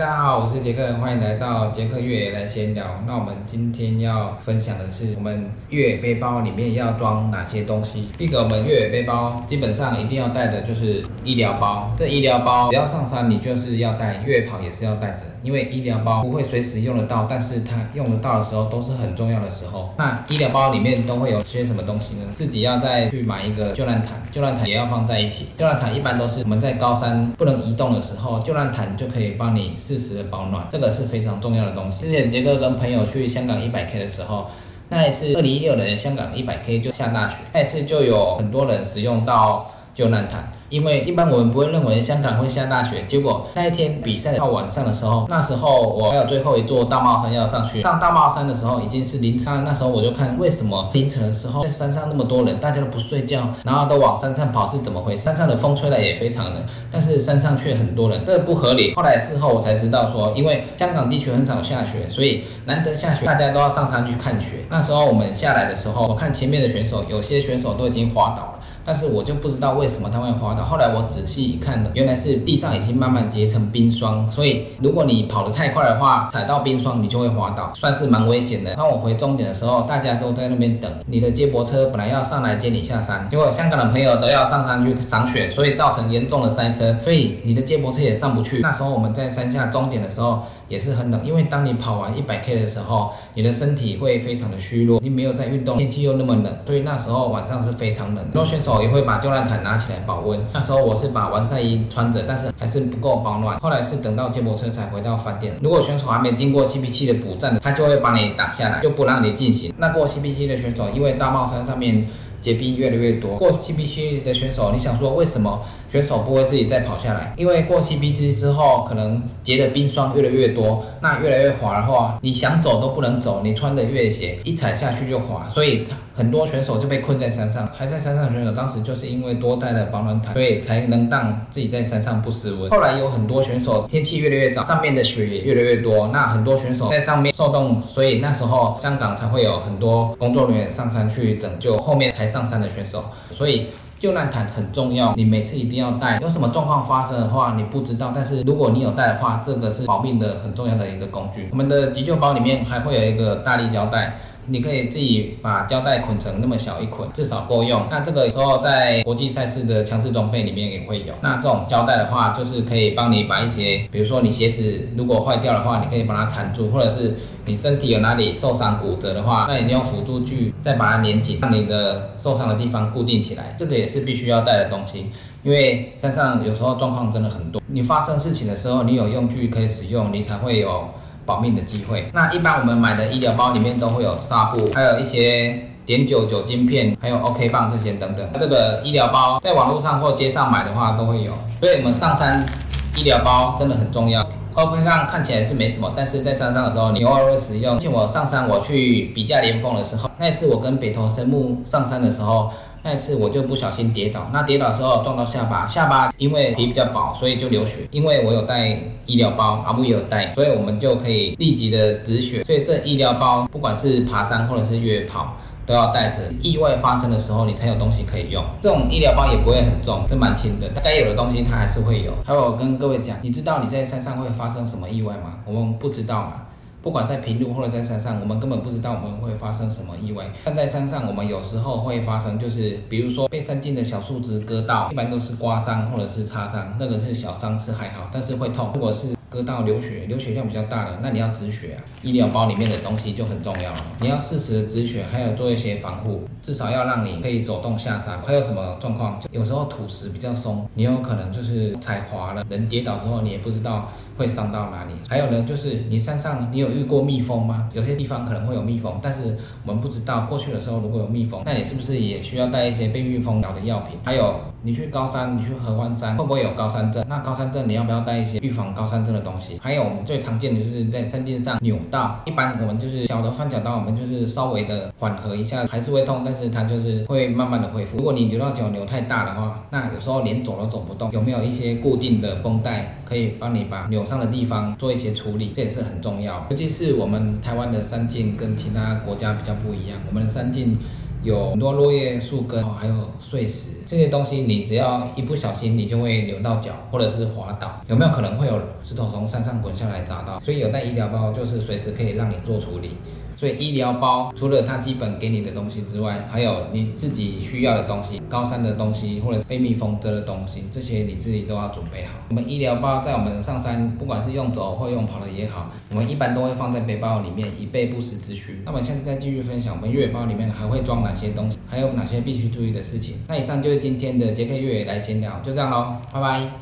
大家好，我是杰克，欢迎来到杰克越野来闲聊。那我们今天要分享的是我们越野背包里面要装哪些东西。第一个，我们越野背包基本上一定要带的就是医疗包。这医疗包只要上山你就是要带，越野跑也是要带着，因为医疗包不会随时用得到，但是它用得到的时候都是很重要的时候。那医疗包里面都会有些什么东西呢？自己要再去买一个救难毯，救难毯也要放在一起。救难毯一般都是我们在高山不能移动的时候，救难毯就可以帮你适时的保暖，这个是非常重要的东西。之前杰哥跟朋友去香港一百 K 的时候，那一次二零一六年香港一百 K 就下大雪，那一次就有很多人使用到救难毯。因为一般我们不会认为香港会下大雪，结果那一天比赛到晚上的时候，那时候我还有最后一座大帽山要上去，上大帽山的时候已经是凌晨，那时候我就看为什么凌晨的时候在山上那么多人，大家都不睡觉，然后都往山上跑是怎么回事？山上的风吹来也非常冷，但是山上却很多人，这不合理。后来事后我才知道说，因为香港地区很少下雪，所以难得下雪，大家都要上山去看雪。那时候我们下来的时候，我看前面的选手，有些选手都已经滑倒了。但是我就不知道为什么他会滑倒。后来我仔细一看的，原来是地上已经慢慢结成冰霜，所以如果你跑得太快的话，踩到冰霜你就会滑倒，算是蛮危险的。当我回终点的时候，大家都在那边等，你的接驳车本来要上来接你下山，结果香港的朋友都要上山去赏雪，所以造成严重的塞车，所以你的接驳车也上不去。那时候我们在山下终点的时候。也是很冷，因为当你跑完一百 K 的时候，你的身体会非常的虚弱，你没有在运动，天气又那么冷，所以那时候晚上是非常冷。很多选手也会把救难毯拿起来保温。那时候我是把完赛衣穿着，但是还是不够保暖。后来是等到接驳车才回到饭店。如果选手还没经过 CP7 的补站，他就会把你挡下来，就不让你进行。那过 CP7 的选手，因为大帽山上面结冰越来越多，过 CP7 的选手，你想说为什么？选手不会自己再跑下来，因为过 C B G 之后，可能结的冰霜越来越多，那越来越滑的话，你想走都不能走，你穿的越野鞋一踩下去就滑，所以很多选手就被困在山上。还在山上的选手，当时就是因为多带了保暖毯，所以才能让自己在山上不失温。后来有很多选手天气越来越早，上面的雪也越来越多，那很多选手在上面受冻，所以那时候香港才会有很多工作人员上山去拯救后面才上山的选手，所以。救难毯很重要，你每次一定要带。有什么状况发生的话，你不知道，但是如果你有带的话，这个是保命的很重要的一个工具。我们的急救包里面还会有一个大力胶带。你可以自己把胶带捆成那么小一捆，至少够用。那这个时候在国际赛事的强制装备里面也会有。那这种胶带的话，就是可以帮你把一些，比如说你鞋子如果坏掉的话，你可以把它缠住，或者是你身体有哪里受伤骨折的话，那你用辅助具再把它粘紧，让你的受伤的地方固定起来。这个也是必须要带的东西，因为山上有时候状况真的很多，你发生事情的时候，你有用具可以使用，你才会有。保命的机会。那一般我们买的医疗包里面都会有纱布，还有一些碘酒酒精片，还有 OK 棒这些等等。这个医疗包在网络上或街上买的话都会有。所以我们上山医疗包真的很重要。OK 棒看起来是没什么，但是在山上的时候你偶尔会使用。像我上山我去比价连峰的时候，那一次我跟北投神木上山的时候。那次我就不小心跌倒，那跌倒的时候撞到下巴，下巴因为皮比较薄，所以就流血。因为我有带医疗包，阿布也有带，所以我们就可以立即的止血。所以这医疗包不管是爬山或者是越野跑都要带着，意外发生的时候你才有东西可以用。这种医疗包也不会很重，是蛮轻的，该有的东西它还是会有。还有我跟各位讲，你知道你在山上会发生什么意外吗？我们不知道嘛。不管在平路或者在山上，我们根本不知道我们会发生什么意外。但在山上，我们有时候会发生，就是比如说被山径的小树枝割到，一般都是刮伤或者是擦伤，那个是小伤是还好，但是会痛。如果是割到流血，流血量比较大的，那你要止血啊。医疗包里面的东西就很重要了，你要适时的止血，还有做一些防护，至少要让你可以走动下山。还有什么状况？有时候土石比较松，你有可能就是踩滑了，人跌倒之后你也不知道。会伤到哪里？还有呢，就是你山上你有遇过蜜蜂吗？有些地方可能会有蜜蜂，但是我们不知道过去的时候如果有蜜蜂，那你是不是也需要带一些被蜜蜂咬的药品？还有你去高山，你去合欢山会不会有高山症？那高山症你要不要带一些预防高山症的东西？还有我们最常见的就是在山径上扭到，一般我们就是小的翻脚刀，我们就是稍微的缓和一下，还是会痛，但是它就是会慢慢的恢复。如果你扭到脚扭太大的话，那有时候连走都走不动，有没有一些固定的绷带可以帮你把扭？上的地方做一些处理，这也是很重要。尤其是我们台湾的山径跟其他国家比较不一样，我们的山径有很多落叶、树根，还有碎石这些东西，你只要一不小心，你就会扭到脚，或者是滑倒。有没有可能会有石头从山上滚下来砸到？所以有带医疗包，就是随时可以让你做处理。所以医疗包除了它基本给你的东西之外，还有你自己需要的东西，高山的东西或者被蜜蜂蛰的东西，这些你自己都要准备好。我们医疗包在我们上山，不管是用走或用跑的也好，我们一般都会放在背包里面，以备不时之需。那我们下次再继续分享，我们越野包里面还会装哪些东西，还有哪些必须注意的事情。那以上就是今天的杰克越野来闲聊，就这样喽，拜拜。